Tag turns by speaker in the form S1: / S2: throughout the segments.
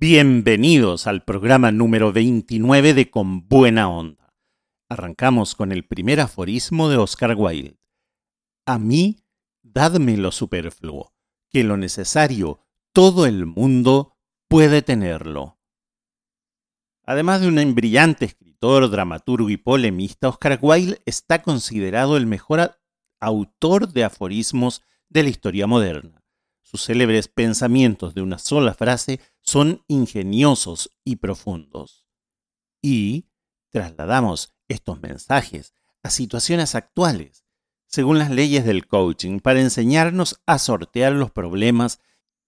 S1: Bienvenidos al programa número 29 de Con Buena Onda. Arrancamos con el primer aforismo de Oscar Wilde. A mí, dadme lo superfluo, que lo necesario todo el mundo puede tenerlo. Además de un brillante escritor, dramaturgo y polemista, Oscar Wilde está considerado el mejor autor de aforismos de la historia moderna. Sus célebres pensamientos de una sola frase son ingeniosos y profundos. Y trasladamos estos mensajes a situaciones actuales, según las leyes del coaching, para enseñarnos a sortear los problemas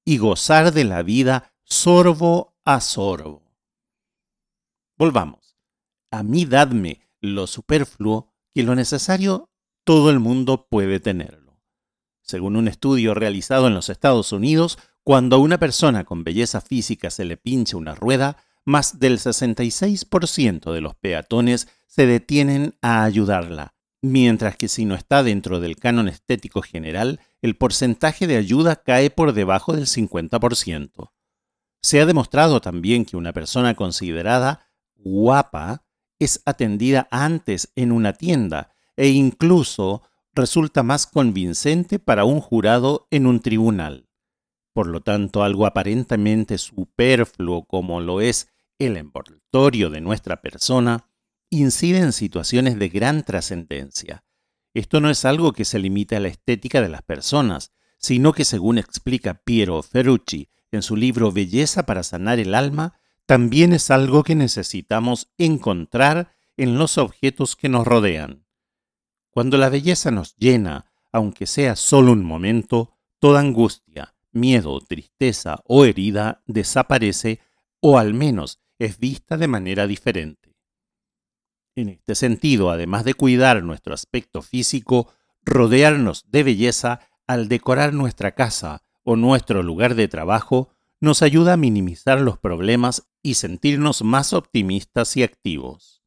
S1: y gozar de la vida sorbo a sorbo. Volvamos. A mí dadme lo superfluo que lo necesario todo el mundo puede tenerlo. Según un estudio realizado en los Estados Unidos, cuando a una persona con belleza física se le pincha una rueda, más del 66% de los peatones se detienen a ayudarla, mientras que si no está dentro del canon estético general, el porcentaje de ayuda cae por debajo del 50%. Se ha demostrado también que una persona considerada guapa es atendida antes en una tienda e incluso resulta más convincente para un jurado en un tribunal. Por lo tanto, algo aparentemente superfluo como lo es el envoltorio de nuestra persona, incide en situaciones de gran trascendencia. Esto no es algo que se limite a la estética de las personas, sino que según explica Piero Ferrucci en su libro Belleza para sanar el alma, también es algo que necesitamos encontrar en los objetos que nos rodean. Cuando la belleza nos llena, aunque sea solo un momento, toda angustia, miedo, tristeza o herida desaparece o al menos es vista de manera diferente. En este sentido, además de cuidar nuestro aspecto físico, rodearnos de belleza al decorar nuestra casa o nuestro lugar de trabajo nos ayuda a minimizar los problemas y sentirnos más optimistas y activos.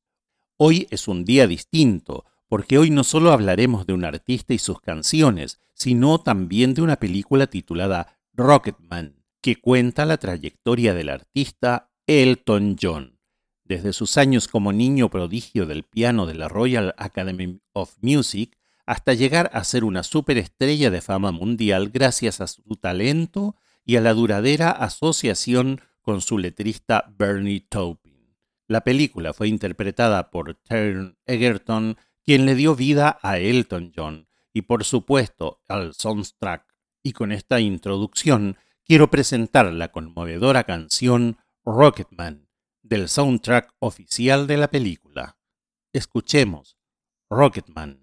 S1: Hoy es un día distinto, porque hoy no solo hablaremos de un artista y sus canciones, sino también de una película titulada Rocketman, que cuenta la trayectoria del artista Elton John. Desde sus años como niño prodigio del piano de la Royal Academy of Music hasta llegar a ser una superestrella de fama mundial gracias a su talento y a la duradera asociación con su letrista Bernie Taupin. La película fue interpretada por Taron Egerton, quien le dio vida a Elton John, y por supuesto al soundtrack. Y con esta introducción quiero presentar la conmovedora canción Rocketman del soundtrack oficial de la película. Escuchemos Rocketman.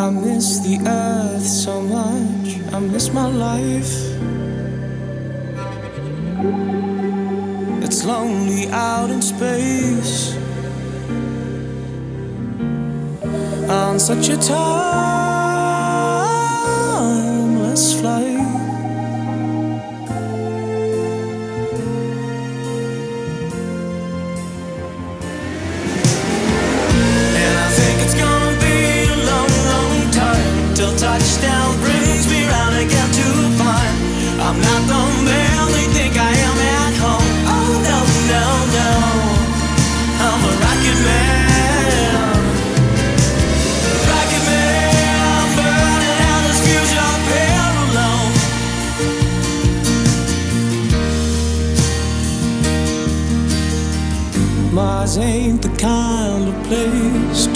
S2: I miss the earth so much. I miss my life. It's lonely out in space on such a timeless flight.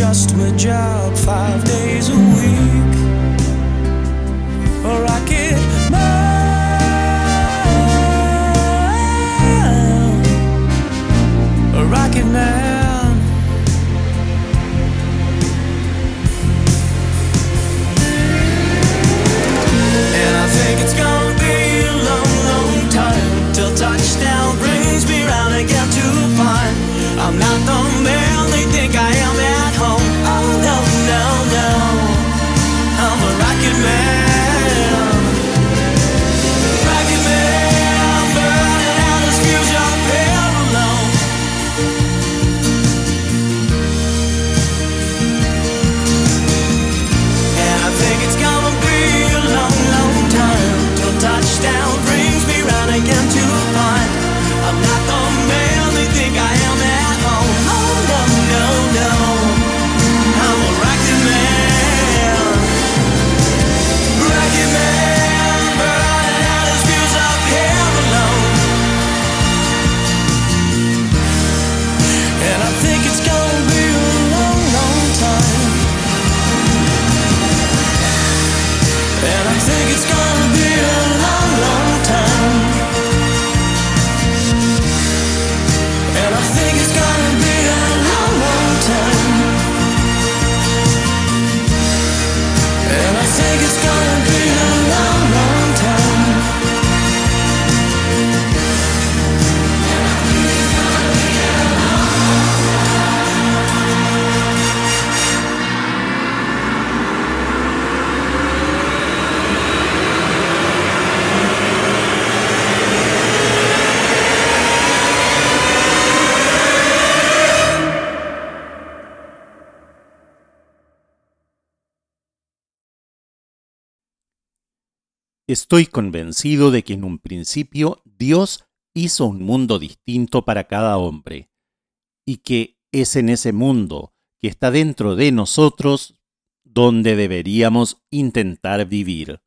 S2: just my job five days a week. Or I could mine. Or I could now.
S1: Estoy convencido de que en un principio Dios hizo un mundo distinto para cada hombre y que es en ese mundo que está dentro de nosotros donde deberíamos intentar vivir.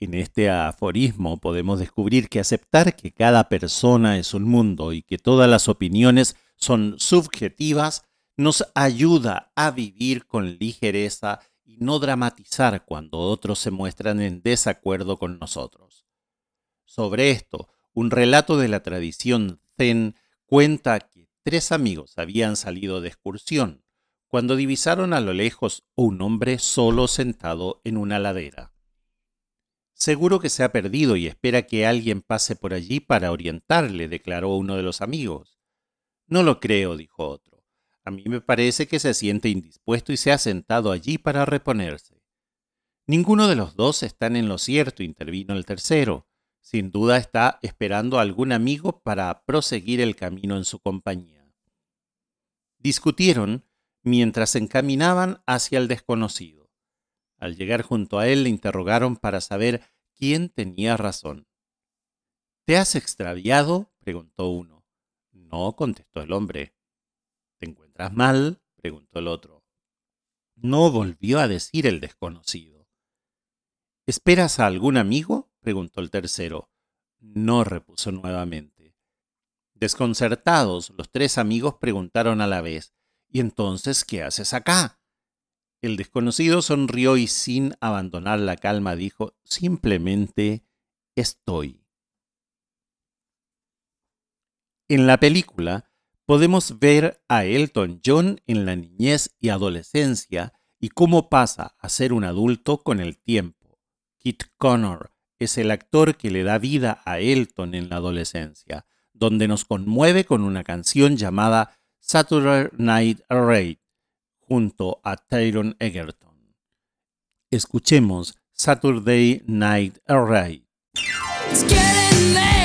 S1: En este aforismo podemos descubrir que aceptar que cada persona es un mundo y que todas las opiniones son subjetivas nos ayuda a vivir con ligereza y no dramatizar cuando otros se muestran en desacuerdo con nosotros. Sobre esto, un relato de la tradición zen cuenta que tres amigos habían salido de excursión cuando divisaron a lo lejos un hombre solo sentado en una ladera. Seguro que se ha perdido y espera que alguien pase por allí para orientarle, declaró uno de los amigos. No lo creo, dijo otro. A mí me parece que se siente indispuesto y se ha sentado allí para reponerse. Ninguno de los dos están en lo cierto, intervino el tercero. Sin duda está esperando a algún amigo para proseguir el camino en su compañía. Discutieron mientras se encaminaban hacia el desconocido. Al llegar junto a él le interrogaron para saber quién tenía razón. ¿Te has extraviado? preguntó uno. No, contestó el hombre. ¿Te encuentras mal? preguntó el otro. No volvió a decir el desconocido. ¿Esperas a algún amigo? preguntó el tercero. No, repuso nuevamente. Desconcertados, los tres amigos preguntaron a la vez ¿Y entonces qué haces acá? El desconocido sonrió y sin abandonar la calma dijo simplemente estoy. En la película podemos ver a Elton John en la niñez y adolescencia y cómo pasa a ser un adulto con el tiempo. Kit Connor es el actor que le da vida a Elton en la adolescencia, donde nos conmueve con una canción llamada Saturday Night Raid junto a Tyron Egerton. Escuchemos Saturday Night Raid.
S3: It's getting late.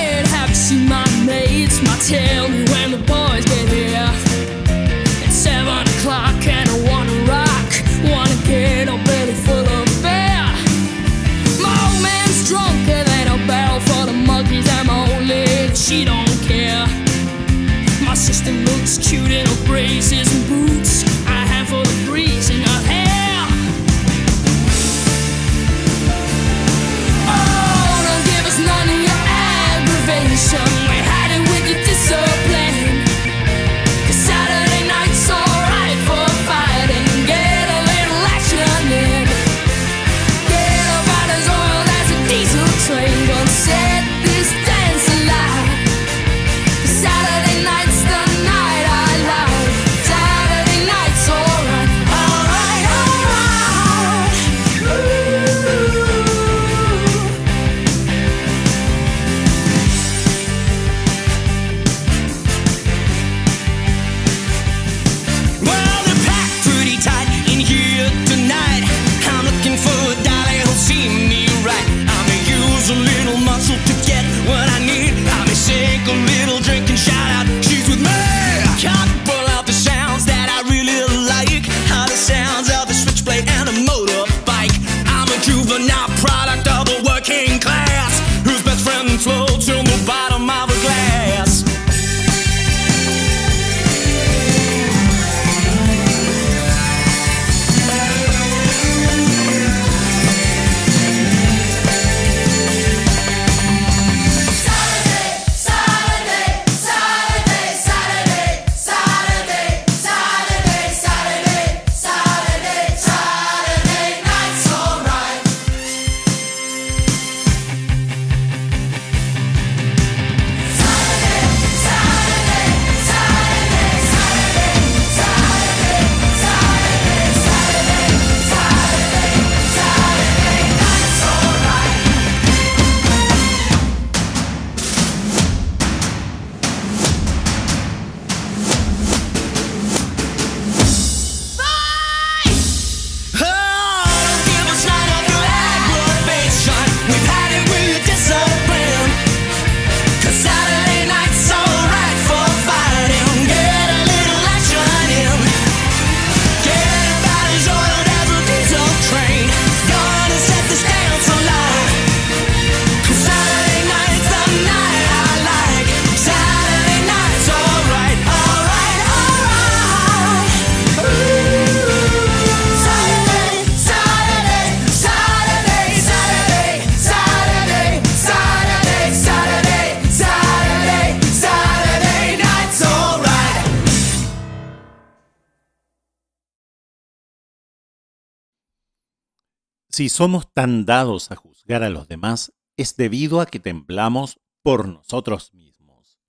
S1: Si somos tan dados a juzgar a los demás, es debido a que temblamos por nosotros mismos.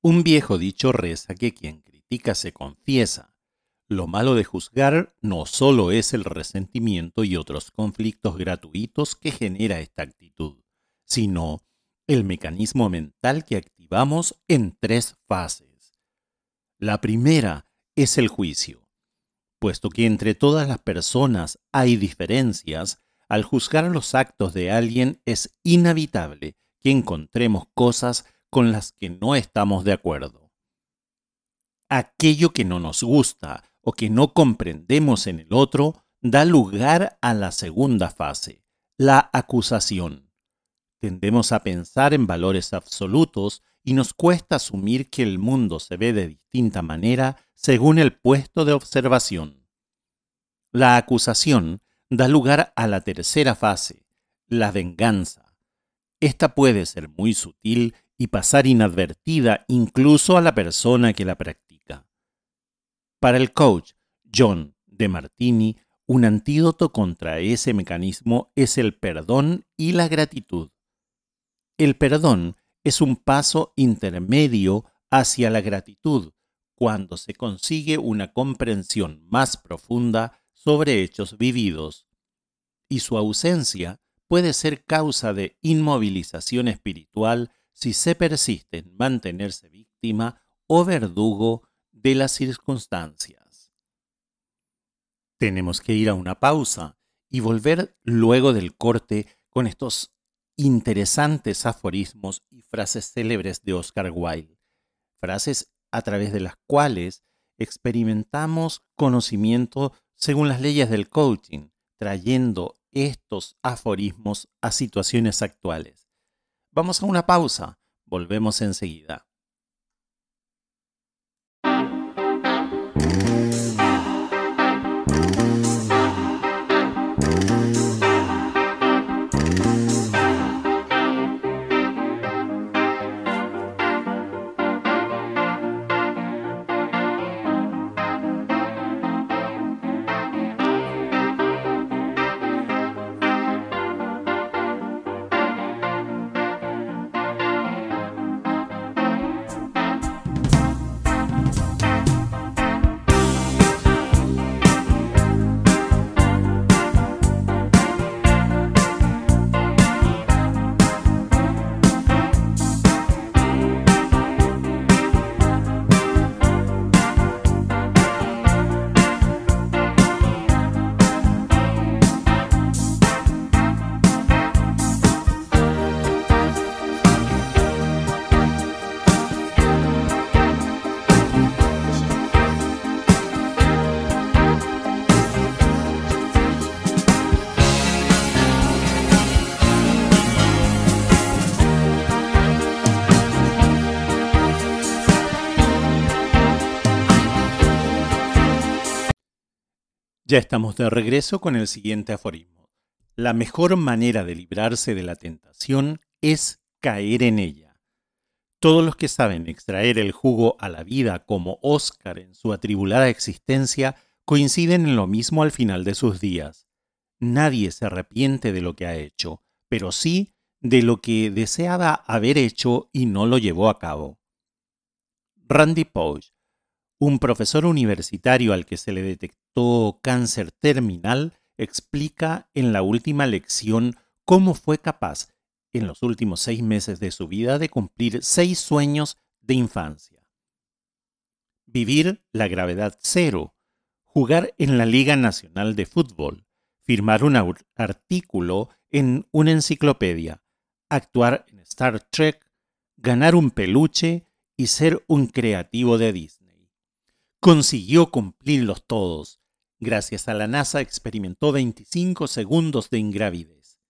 S1: Un viejo dicho reza que quien critica se confiesa. Lo malo de juzgar no solo es el resentimiento y otros conflictos gratuitos que genera esta actitud, sino el mecanismo mental que activamos en tres fases. La primera es el juicio. Puesto que entre todas las personas hay diferencias, al juzgar los actos de alguien es inevitable que encontremos cosas con las que no estamos de acuerdo. Aquello que no nos gusta o que no comprendemos en el otro da lugar a la segunda fase, la acusación. Tendemos a pensar en valores absolutos y nos cuesta asumir que el mundo se ve de distinta manera según el puesto de observación. La acusación da lugar a la tercera fase, la venganza. Esta puede ser muy sutil y pasar inadvertida incluso a la persona que la practica. Para el coach John de Martini, un antídoto contra ese mecanismo es el perdón y la gratitud. El perdón es un paso intermedio hacia la gratitud cuando se consigue una comprensión más profunda sobre hechos vividos, y su ausencia puede ser causa de inmovilización espiritual si se persiste en mantenerse víctima o verdugo de las circunstancias. Tenemos que ir a una pausa y volver luego del corte con estos interesantes aforismos y frases célebres de Oscar Wilde, frases a través de las cuales experimentamos conocimiento según las leyes del coaching, trayendo estos aforismos a situaciones actuales. Vamos a una pausa, volvemos enseguida. Ya estamos de regreso con el siguiente aforismo. La mejor manera de librarse de la tentación es caer en ella. Todos los que saben extraer el jugo a la vida como Oscar en su atribulada existencia coinciden en lo mismo al final de sus días. Nadie se arrepiente de lo que ha hecho, pero sí de lo que deseaba haber hecho y no lo llevó a cabo. Randy Pausch, un profesor universitario al que se le detectó cáncer terminal explica en la última lección cómo fue capaz, en los últimos seis meses de su vida, de cumplir seis sueños de infancia. Vivir la gravedad cero, jugar en la Liga Nacional de Fútbol, firmar un artículo en una enciclopedia, actuar en Star Trek, ganar un peluche y ser un creativo de Disney consiguió cumplirlos todos. Gracias a la NASA experimentó 25 segundos de ingravidez.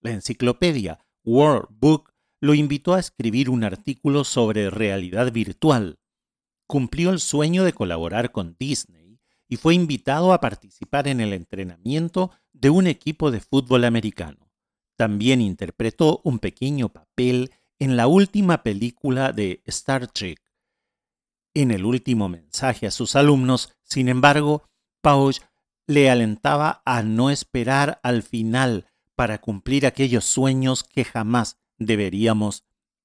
S1: La enciclopedia World Book lo invitó a escribir un artículo sobre realidad virtual. Cumplió el sueño de colaborar con Disney y fue invitado a participar en el entrenamiento de un equipo de fútbol americano. También interpretó un pequeño papel en la última película de Star Trek en el último mensaje a sus alumnos, sin embargo, Pausch le alentaba a no esperar al final para cumplir aquellos sueños que jamás deberíamos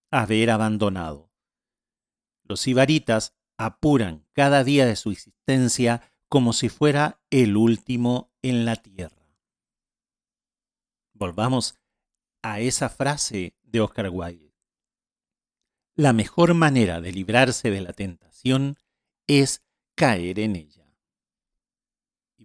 S1: haber abandonado. Los ibaritas apuran cada día de su existencia como si fuera el último en la tierra. Volvamos a esa frase de Oscar Wilde. La mejor manera de librarse de la tentación es caer en ella.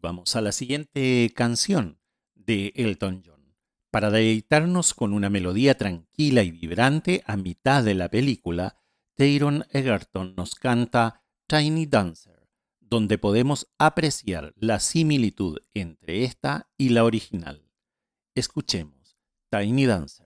S1: Vamos a la siguiente canción de Elton John. Para deleitarnos con una melodía tranquila y vibrante a mitad de la película, Tayron Egerton nos canta Tiny Dancer, donde podemos apreciar la similitud entre esta y la original. Escuchemos Tiny Dancer.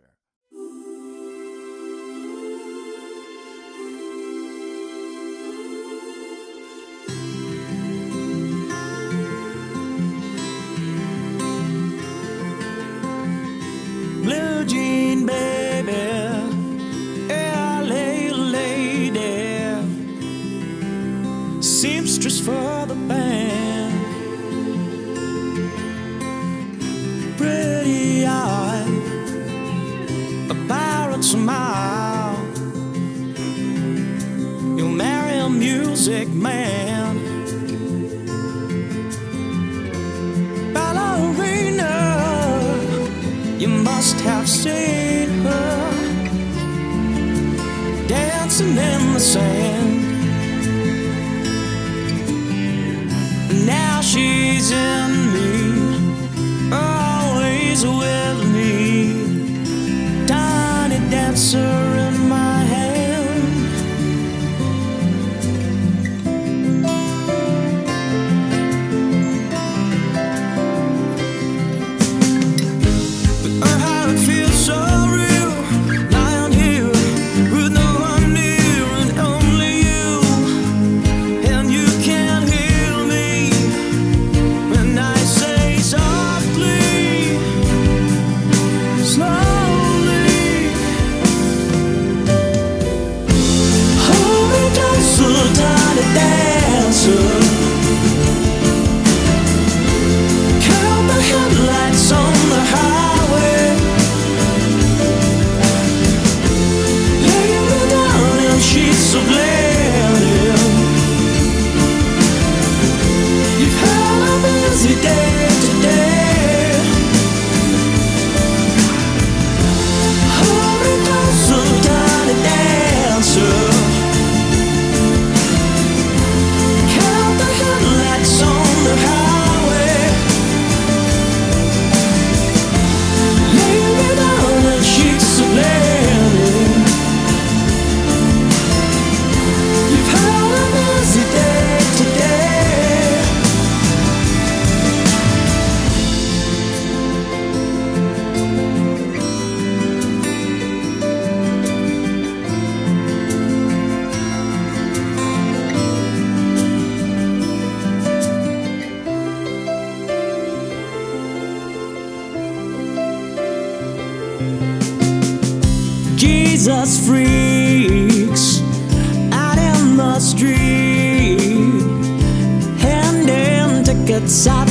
S2: For the band. Pretty eye, a pirate smile. You'll marry a music man. Ballerina, you must have seen her dancing in the sand. Now she's in me, always with me. Tiny dancer Jesus freaks out in the street, handing tickets I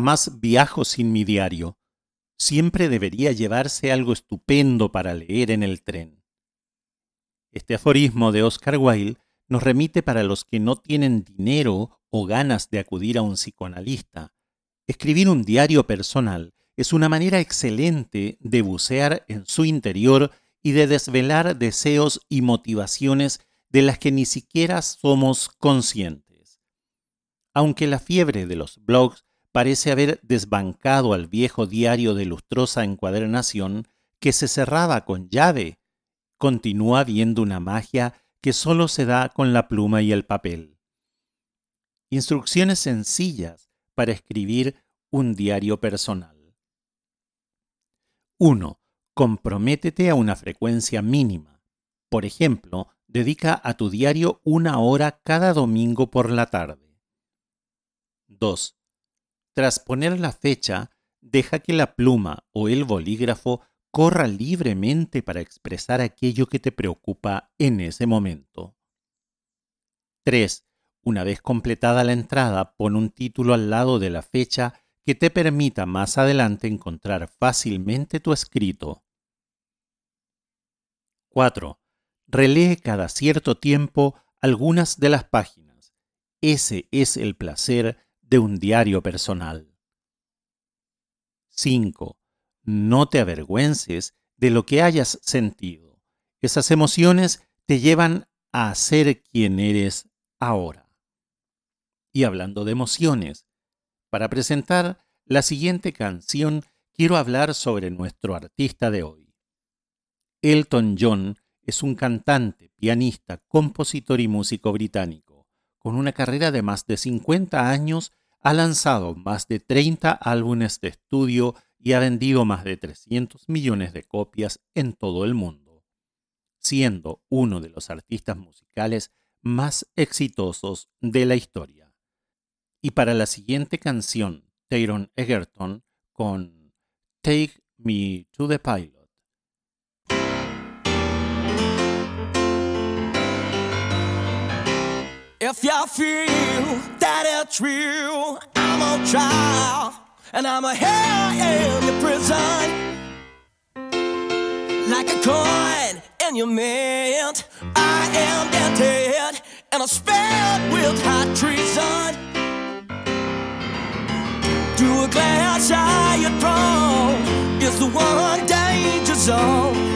S1: Jamás viajo sin mi diario. Siempre debería llevarse algo estupendo para leer en el tren. Este aforismo de Oscar Wilde nos remite para los que no tienen dinero o ganas de acudir a un psicoanalista. Escribir un diario personal es una manera excelente de bucear en su interior y de desvelar deseos y motivaciones de las que ni siquiera somos conscientes. Aunque la fiebre de los blogs parece haber desbancado al viejo diario de lustrosa encuadernación que se cerraba con llave, continúa viendo una magia que solo se da con la pluma y el papel. Instrucciones sencillas para escribir un diario personal. 1. Comprométete a una frecuencia mínima. Por ejemplo, dedica a tu diario una hora cada domingo por la tarde. 2. Tras poner la fecha, deja que la pluma o el bolígrafo corra libremente para expresar aquello que te preocupa en ese momento. 3. Una vez completada la entrada, pon un título al lado de la fecha que te permita más adelante encontrar fácilmente tu escrito. 4. Relee cada cierto tiempo algunas de las páginas. Ese es el placer de un diario personal. 5. No te avergüences de lo que hayas sentido. Esas emociones te llevan a ser quien eres ahora. Y hablando de emociones, para presentar la siguiente canción quiero hablar sobre nuestro artista de hoy. Elton John es un cantante, pianista, compositor y músico británico. Con una carrera de más de 50 años, ha lanzado más de 30 álbumes de estudio y ha vendido más de 300 millones de copias en todo el mundo, siendo uno de los artistas musicales más exitosos de la historia. Y para la siguiente canción, Taron Egerton con Take Me to the Pilot.
S2: If you feel that it's real, I'm on trial and I'm a hell in your prison. Like a coin in your mint, I am dented and I'm spelled with hot treason. To a glass I thrown is the one danger zone.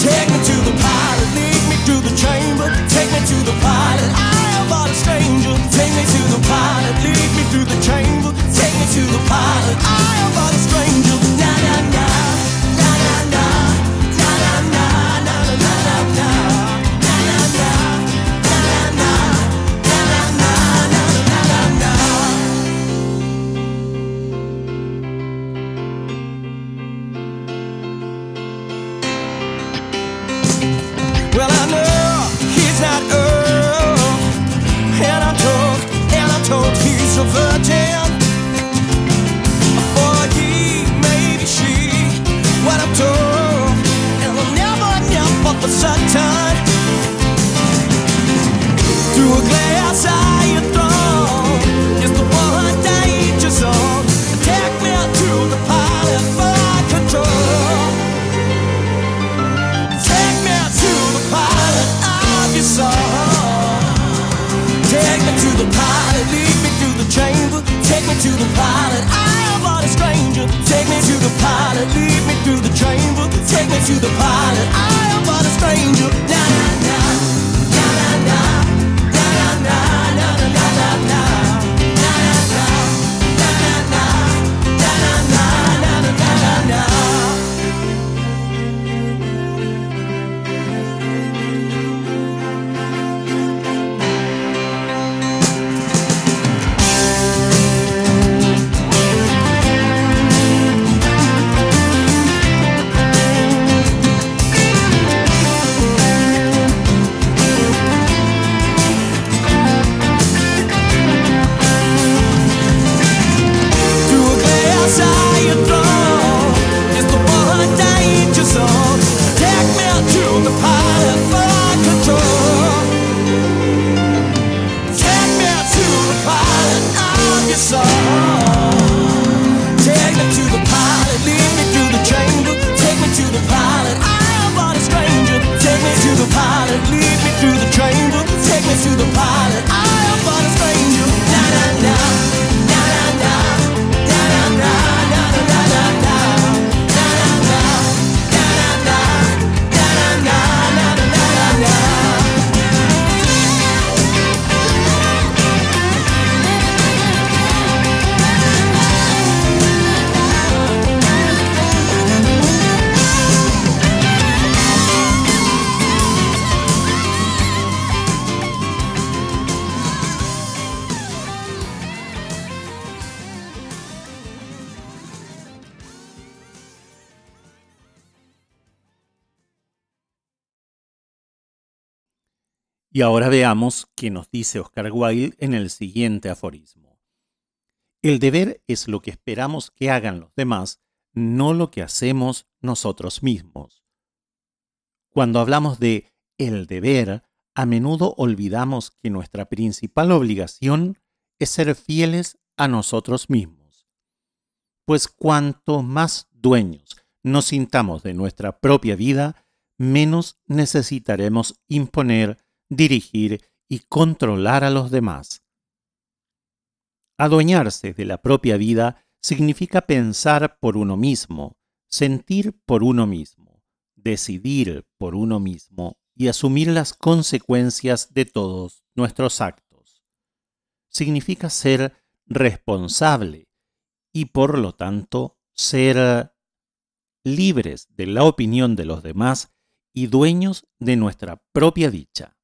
S2: Take me to the pilot, lead me the chamber. Take me to the pilot, I am but a stranger. Take me to the pilot, lead me through the chamber. Take me to the pilot, I am but a stranger. Through a throne the. Take me to the pilot for control. Take me to the pilot of your. Take me to the pilot, lead me through the chamber. Take me to the pilot, I am a stranger. Take me to the pilot, lead me through the chamber. Take me to the pilot, I am but the pilot. I
S1: Y ahora veamos qué nos dice Oscar Wilde en el siguiente aforismo. El deber es lo que esperamos que hagan los demás, no lo que hacemos nosotros mismos. Cuando hablamos de el deber, a menudo olvidamos que nuestra principal obligación es ser fieles a nosotros mismos. Pues cuanto más dueños nos sintamos de nuestra propia vida, menos necesitaremos imponer dirigir y controlar a los demás. Adueñarse de la propia vida significa pensar por uno mismo, sentir por uno mismo, decidir por uno mismo y asumir las consecuencias de todos nuestros actos. Significa ser responsable y por lo tanto ser libres de la opinión de los demás y dueños de nuestra propia dicha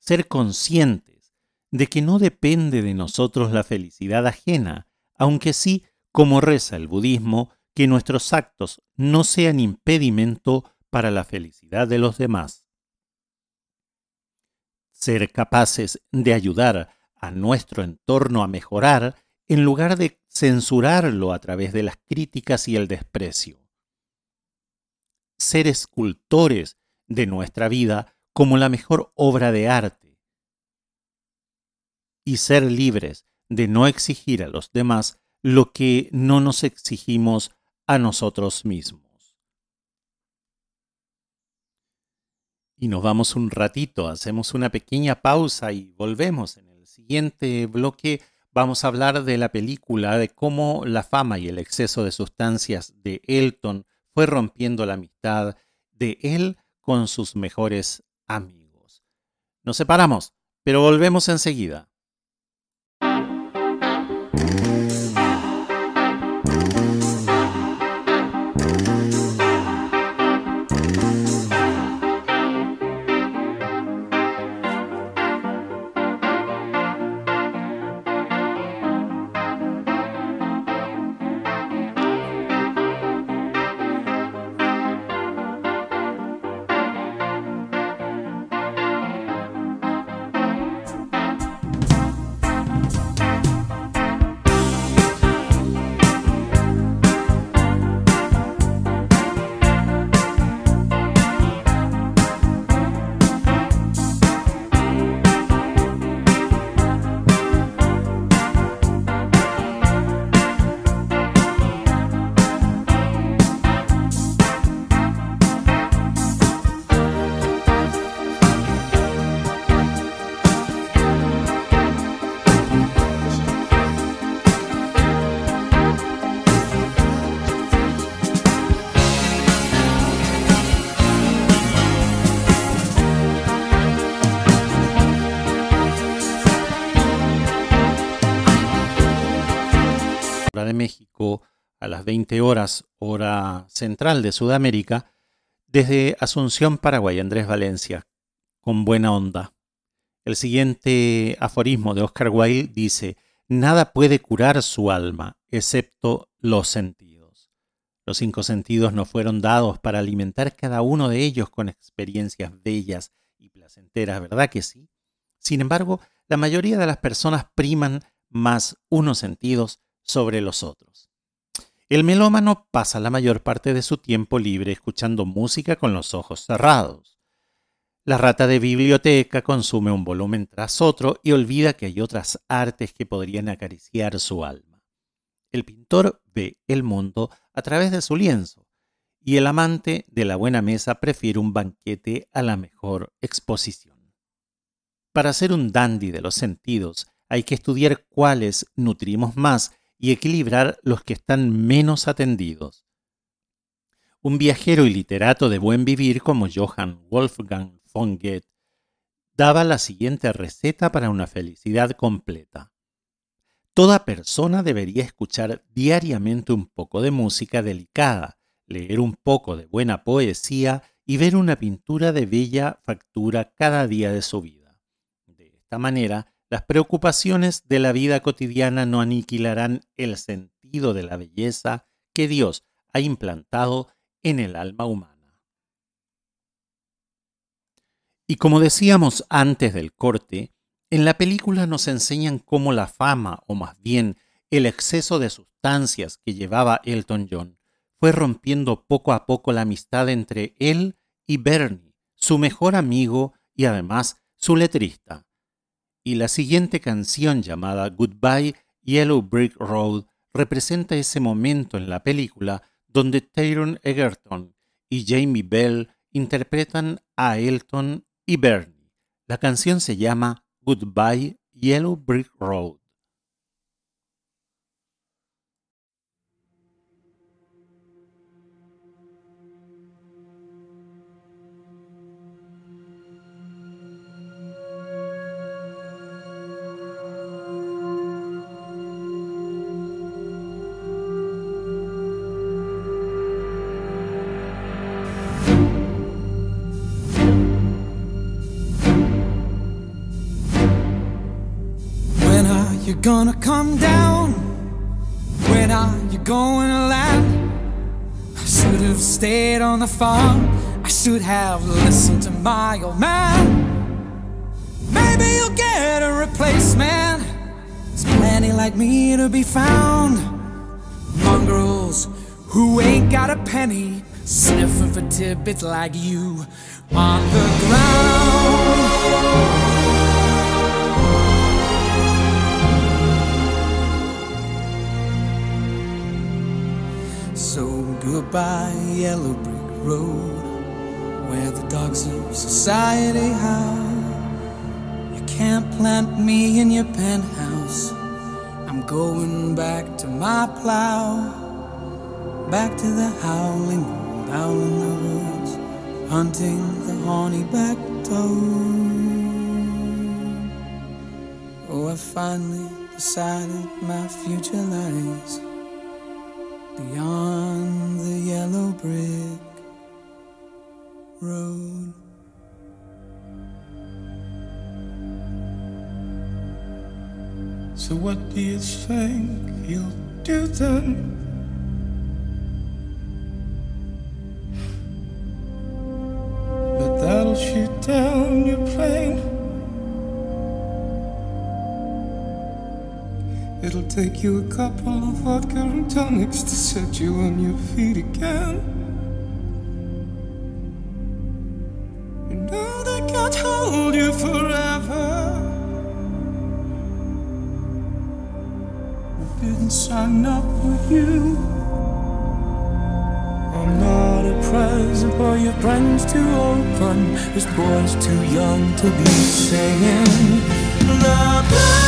S1: ser conscientes de que no depende de nosotros la felicidad ajena, aunque sí, como reza el budismo, que nuestros actos no sean impedimento para la felicidad de los demás. Ser capaces de ayudar a nuestro entorno a mejorar en lugar de censurarlo a través de las críticas y el desprecio. Ser escultores de nuestra vida como la mejor obra de arte y ser libres de no exigir a los demás lo que no nos exigimos a nosotros mismos. Y nos vamos un ratito, hacemos una pequeña pausa y volvemos. En el siguiente bloque vamos a hablar de la película, de cómo la fama y el exceso de sustancias de Elton fue rompiendo la amistad de él con sus mejores amigos. Nos separamos, pero volvemos enseguida. A las 20 horas, hora central de Sudamérica, desde Asunción, Paraguay, Andrés Valencia, con buena onda. El siguiente aforismo de Oscar Wilde dice, nada puede curar su alma, excepto los sentidos. Los cinco sentidos no fueron dados para alimentar cada uno de ellos con experiencias bellas y placenteras, ¿verdad que sí? Sin embargo, la mayoría de las personas priman más unos sentidos sobre los otros. El melómano pasa la mayor parte de su tiempo libre escuchando música con los ojos cerrados. La rata de biblioteca consume un volumen tras otro y olvida que hay otras artes que podrían acariciar su alma. El pintor ve el mundo a través de su lienzo y el amante de la buena mesa prefiere un banquete a la mejor exposición. Para ser un dandy de los sentidos hay que estudiar cuáles nutrimos más y equilibrar los que están menos atendidos. Un viajero y literato de buen vivir como Johann Wolfgang von Goethe daba la siguiente receta para una felicidad completa. Toda persona debería escuchar diariamente un poco de música delicada, leer un poco de buena poesía y ver una pintura de bella factura cada día de su vida. De esta manera, las preocupaciones de la vida cotidiana no aniquilarán el sentido de la belleza que Dios ha implantado en el alma humana. Y como decíamos antes del corte, en la película nos enseñan cómo la fama, o más bien el exceso de sustancias que llevaba Elton John, fue rompiendo poco a poco la amistad entre él y Bernie, su mejor amigo y además su letrista. Y la siguiente canción llamada Goodbye Yellow Brick Road representa ese momento en la película donde Taron Egerton y Jamie Bell interpretan a Elton y Bernie. La canción se llama Goodbye Yellow Brick Road.
S2: Gonna come down? When are you going to land? I should have stayed on the farm. I should have listened to my old man. Maybe you'll get a replacement. There's plenty like me to be found. Mongrels who ain't got a penny, sniffing for tidbits like you on the ground. Goodbye, yellow brick road, where the dogs of society howl. You can't plant me in your penthouse. I'm going back to my plow, back to the howling owl in the woods, hunting the horny-backed toad. Oh, I finally decided my future lies beyond the yellow brick road. So, what do you think you'll do then? Take you a couple of vodka and tonics to set you on your feet again. You know they can't hold you forever. I didn't sign up with you. I'm not a present for your friends to open. This boy's too young to be singing. Love.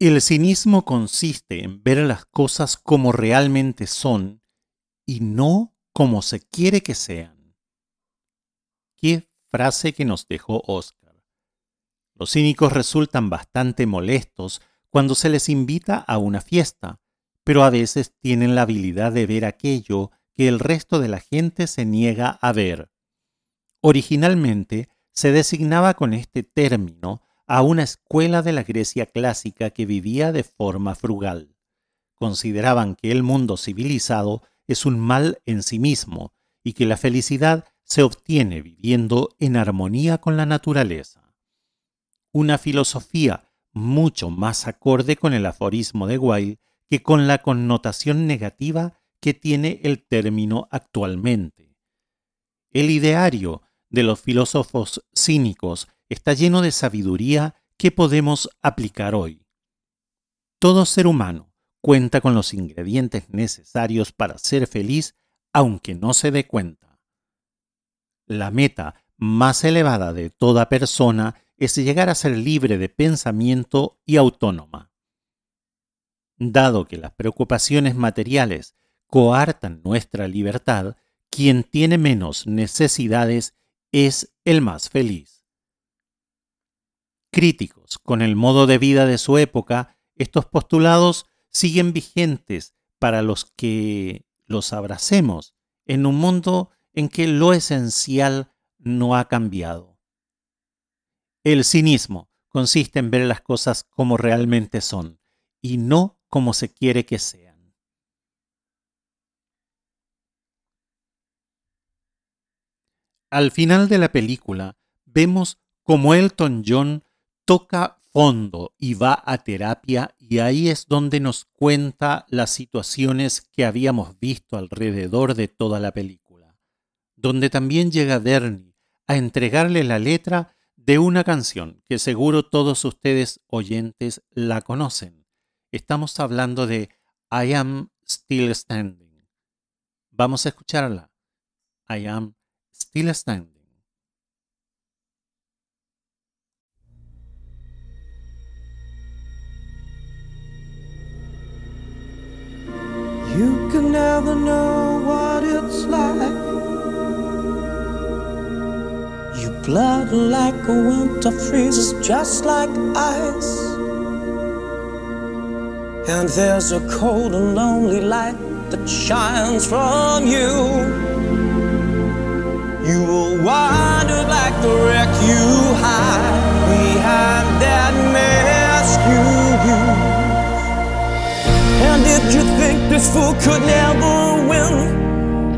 S1: El cinismo consiste en ver las cosas como realmente son y no como se quiere que sean. Qué frase que nos dejó Oscar. Los cínicos resultan bastante molestos cuando se les invita a una fiesta, pero a veces tienen la habilidad de ver aquello que el resto de la gente se niega a ver. Originalmente se designaba con este término a una escuela de la Grecia clásica que vivía de forma frugal. Consideraban que el mundo civilizado es un mal en sí mismo y que la felicidad se obtiene viviendo en armonía con la naturaleza. Una filosofía mucho más acorde con el aforismo de Wilde que con la connotación negativa que tiene el término actualmente. El ideario de los filósofos cínicos está lleno de sabiduría que podemos aplicar hoy. Todo ser humano cuenta con los ingredientes necesarios para ser feliz aunque no se dé cuenta. La meta más elevada de toda persona es llegar a ser libre de pensamiento y autónoma. Dado que las preocupaciones materiales coartan nuestra libertad, quien tiene menos necesidades es el más feliz. Críticos con el modo de vida de su época, estos postulados siguen vigentes para los que los abracemos en un mundo en que lo esencial no ha cambiado. El cinismo consiste en ver las cosas como realmente son y no como se quiere que sean. Al final de la película vemos cómo Elton John toca fondo y va a terapia y ahí es donde nos cuenta las situaciones que habíamos visto alrededor de toda la película, donde también llega Derny a entregarle la letra de una canción que seguro todos ustedes oyentes la conocen. Estamos hablando de I Am Still Standing. Vamos a escucharla. I Am Still Standing.
S2: Never know what it's like. Your blood like a winter freezes just like ice. And there's a cold and lonely light that shines from you. You will wander like the wreck you hide behind that mask you use. And did you think this fool could never win?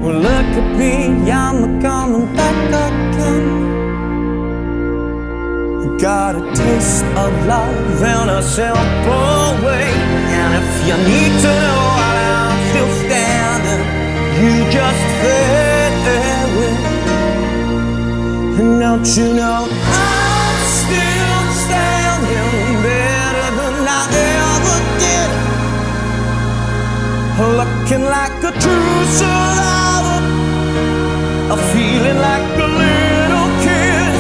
S2: Well, look at me, I'm coming back again. Got a taste of love in a simple way. And if you need to know while I'm still standing, you just fade away. And don't you know Looking like a true survivor, a feeling like a little kid.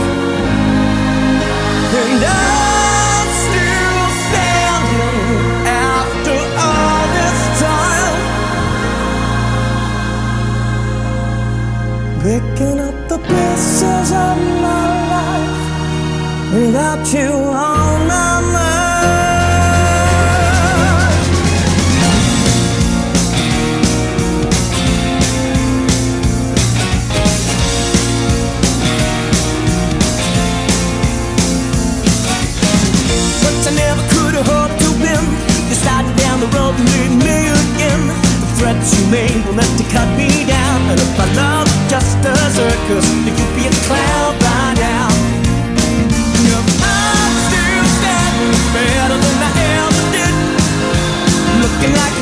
S2: And I'm still standing after all this time. Picking up the pieces of my life without you on my made were meant to cut me down. And if my love just a circus You could be a clown by now If I'm still standing Better than I ever did.
S1: Looking like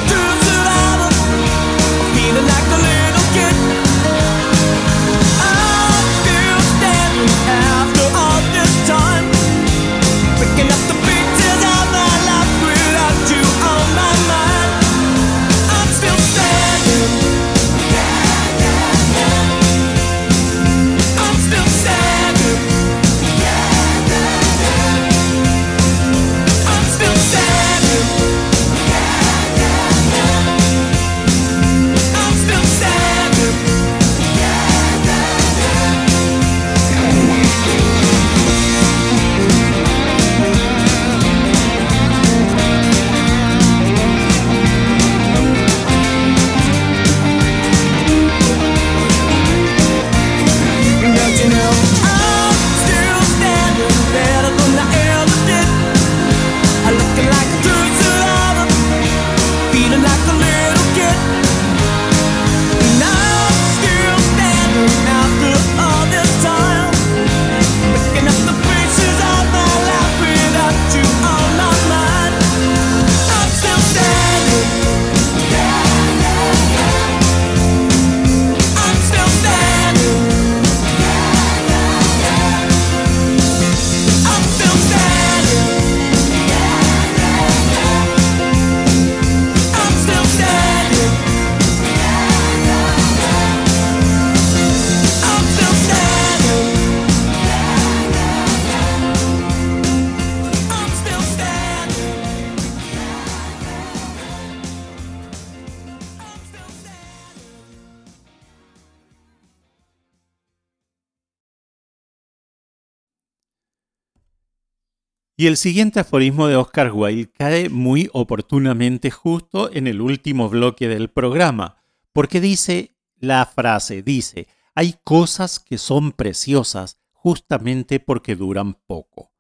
S1: Y el siguiente aforismo de Oscar Wilde cae muy oportunamente justo en el último bloque del programa, porque dice la frase, dice, hay cosas que son preciosas justamente porque duran poco.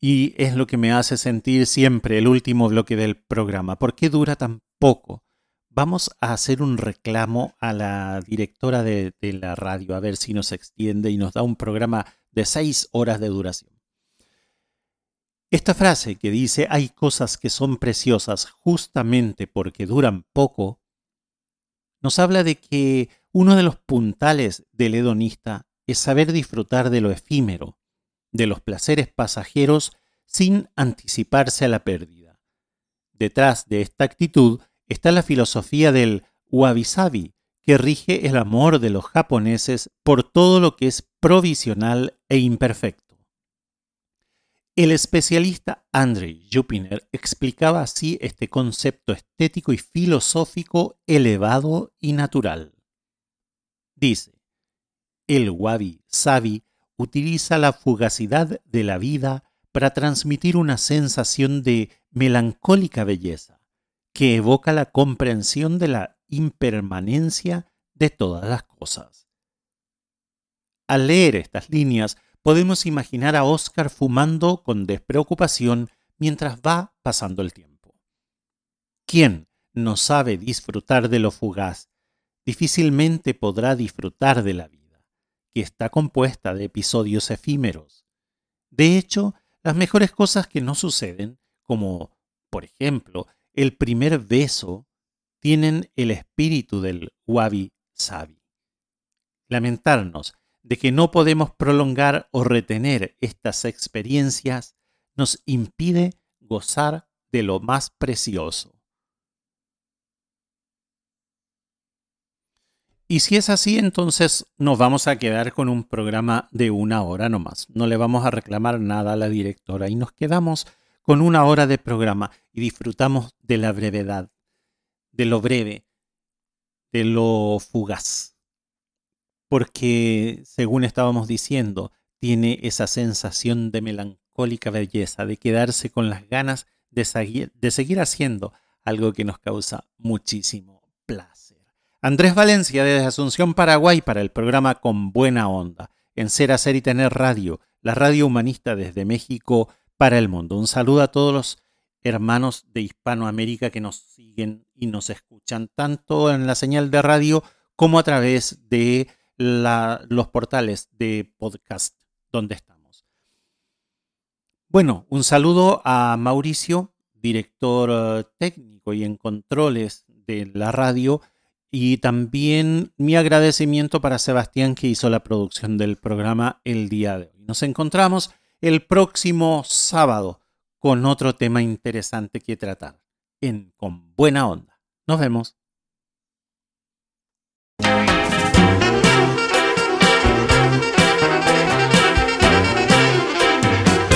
S1: Y es lo que me hace sentir siempre el último bloque del programa. ¿Por qué dura tan poco? Vamos a hacer un reclamo a la directora de, de la radio, a ver si nos extiende y nos da un programa de seis horas de duración. Esta frase que dice hay cosas que son preciosas justamente porque duran poco, nos habla de que uno de los puntales del hedonista es saber disfrutar de lo efímero, de los placeres pasajeros sin anticiparse a la pérdida. Detrás de esta actitud está la filosofía del wabi-sabi, que rige el amor de los japoneses por todo lo que es provisional e imperfecto. El especialista Andrei Jupiner explicaba así este concepto estético y filosófico elevado y natural. Dice, el wabi sabi utiliza la fugacidad de la vida para transmitir una sensación de melancólica belleza que evoca la comprensión de la impermanencia de todas las cosas. Al leer estas líneas, podemos imaginar a Oscar fumando con despreocupación mientras va pasando el tiempo. ¿Quién no sabe disfrutar de lo fugaz? Difícilmente podrá disfrutar de la vida, que está compuesta de episodios efímeros. De hecho, las mejores cosas que no suceden, como, por ejemplo, el primer beso, tienen el espíritu del wabi sabi. Lamentarnos de que no podemos prolongar o retener estas experiencias nos impide gozar de lo más precioso. Y si es así, entonces nos vamos a quedar con un programa de una hora nomás. No le vamos a reclamar nada a la directora y nos quedamos con una hora de programa y disfrutamos de la brevedad, de lo breve, de lo fugaz porque, según estábamos diciendo, tiene esa sensación de melancólica belleza, de quedarse con las ganas de seguir, haciendo algo que nos causa muchísimo placer. Andrés Valencia desde Asunción, Paraguay, para el programa Con Buena Onda, en Ser, Hacer y Tener Radio, la radio humanista desde México para el mundo. Un saludo a todos los hermanos de Hispanoamérica que nos siguen y nos escuchan tanto en la señal de radio como a través de los portales de podcast donde estamos. Bueno, un saludo a Mauricio, director eh, técnico y en controles de la radio, y también mi agradecimiento para Sebastián que hizo la producción del programa el día de hoy. Nos encontramos el próximo sábado con otro tema interesante que tratar en Con Buena Onda. Nos vemos.